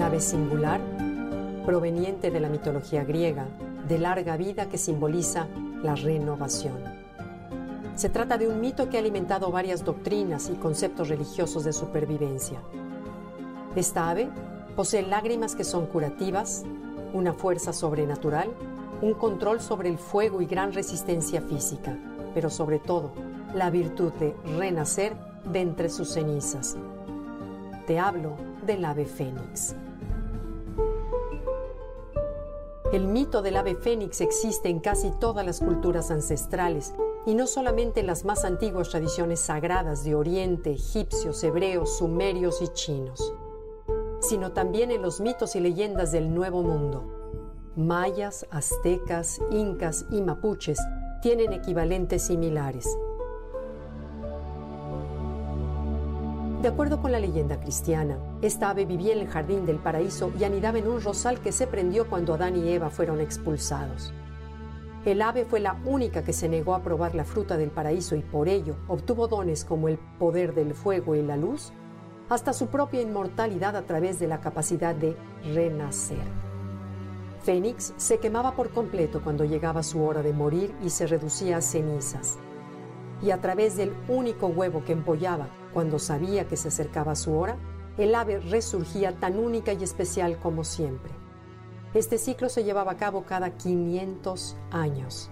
Un ave singular, proveniente de la mitología griega, de larga vida que simboliza la renovación. Se trata de un mito que ha alimentado varias doctrinas y conceptos religiosos de supervivencia. Esta ave posee lágrimas que son curativas, una fuerza sobrenatural, un control sobre el fuego y gran resistencia física, pero sobre todo la virtud de renacer de entre sus cenizas. Te hablo del ave fénix. El mito del ave fénix existe en casi todas las culturas ancestrales y no solamente en las más antiguas tradiciones sagradas de Oriente, egipcios, hebreos, sumerios y chinos, sino también en los mitos y leyendas del Nuevo Mundo. Mayas, aztecas, incas y mapuches tienen equivalentes similares. De acuerdo con la leyenda cristiana, esta ave vivía en el jardín del paraíso y anidaba en un rosal que se prendió cuando Adán y Eva fueron expulsados. El ave fue la única que se negó a probar la fruta del paraíso y por ello obtuvo dones como el poder del fuego y la luz, hasta su propia inmortalidad a través de la capacidad de renacer. Fénix se quemaba por completo cuando llegaba su hora de morir y se reducía a cenizas. Y a través del único huevo que empollaba cuando sabía que se acercaba su hora, el ave resurgía tan única y especial como siempre. Este ciclo se llevaba a cabo cada 500 años.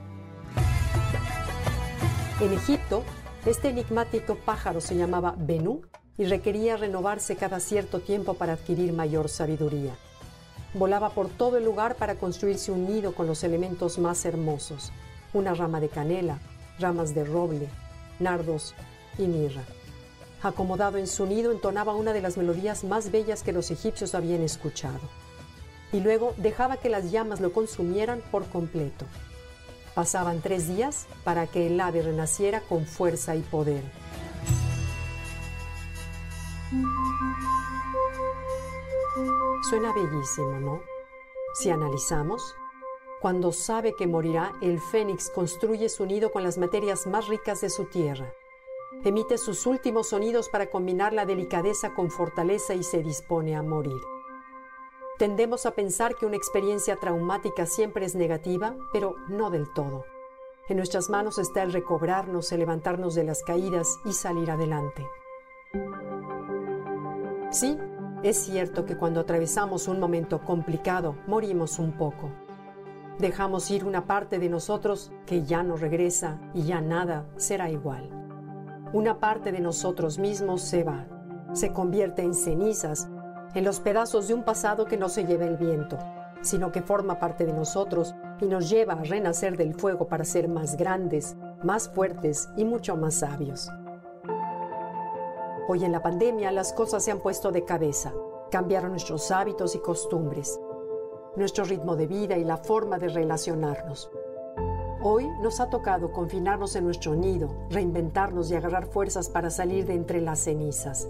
En Egipto, este enigmático pájaro se llamaba Benú y requería renovarse cada cierto tiempo para adquirir mayor sabiduría. Volaba por todo el lugar para construirse un nido con los elementos más hermosos, una rama de canela, ramas de roble, nardos y mirra. Acomodado en su nido, entonaba una de las melodías más bellas que los egipcios habían escuchado. Y luego dejaba que las llamas lo consumieran por completo. Pasaban tres días para que el ave renaciera con fuerza y poder. Suena bellísimo, ¿no? Si analizamos, cuando sabe que morirá, el fénix construye su nido con las materias más ricas de su tierra. Emite sus últimos sonidos para combinar la delicadeza con fortaleza y se dispone a morir. Tendemos a pensar que una experiencia traumática siempre es negativa, pero no del todo. En nuestras manos está el recobrarnos, el levantarnos de las caídas y salir adelante. Sí, es cierto que cuando atravesamos un momento complicado, morimos un poco. Dejamos ir una parte de nosotros que ya no regresa y ya nada será igual. Una parte de nosotros mismos se va, se convierte en cenizas, en los pedazos de un pasado que no se lleva el viento, sino que forma parte de nosotros y nos lleva a renacer del fuego para ser más grandes, más fuertes y mucho más sabios. Hoy en la pandemia las cosas se han puesto de cabeza, cambiaron nuestros hábitos y costumbres, nuestro ritmo de vida y la forma de relacionarnos. Hoy nos ha tocado confinarnos en nuestro nido, reinventarnos y agarrar fuerzas para salir de entre las cenizas.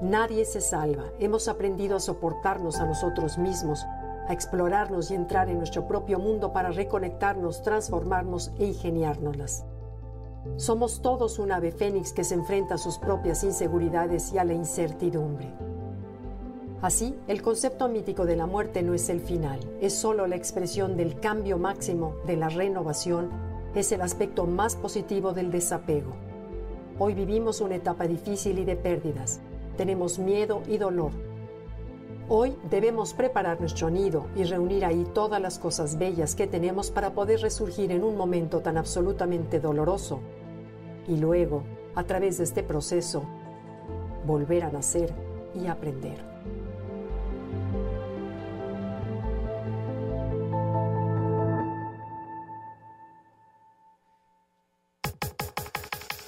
Nadie se salva. Hemos aprendido a soportarnos a nosotros mismos, a explorarnos y entrar en nuestro propio mundo para reconectarnos, transformarnos e ingeniárnoslas. Somos todos un ave fénix que se enfrenta a sus propias inseguridades y a la incertidumbre. Así, el concepto mítico de la muerte no es el final, es solo la expresión del cambio máximo, de la renovación, es el aspecto más positivo del desapego. Hoy vivimos una etapa difícil y de pérdidas, tenemos miedo y dolor. Hoy debemos preparar nuestro nido y reunir ahí todas las cosas bellas que tenemos para poder resurgir en un momento tan absolutamente doloroso y luego, a través de este proceso, volver a nacer y aprender.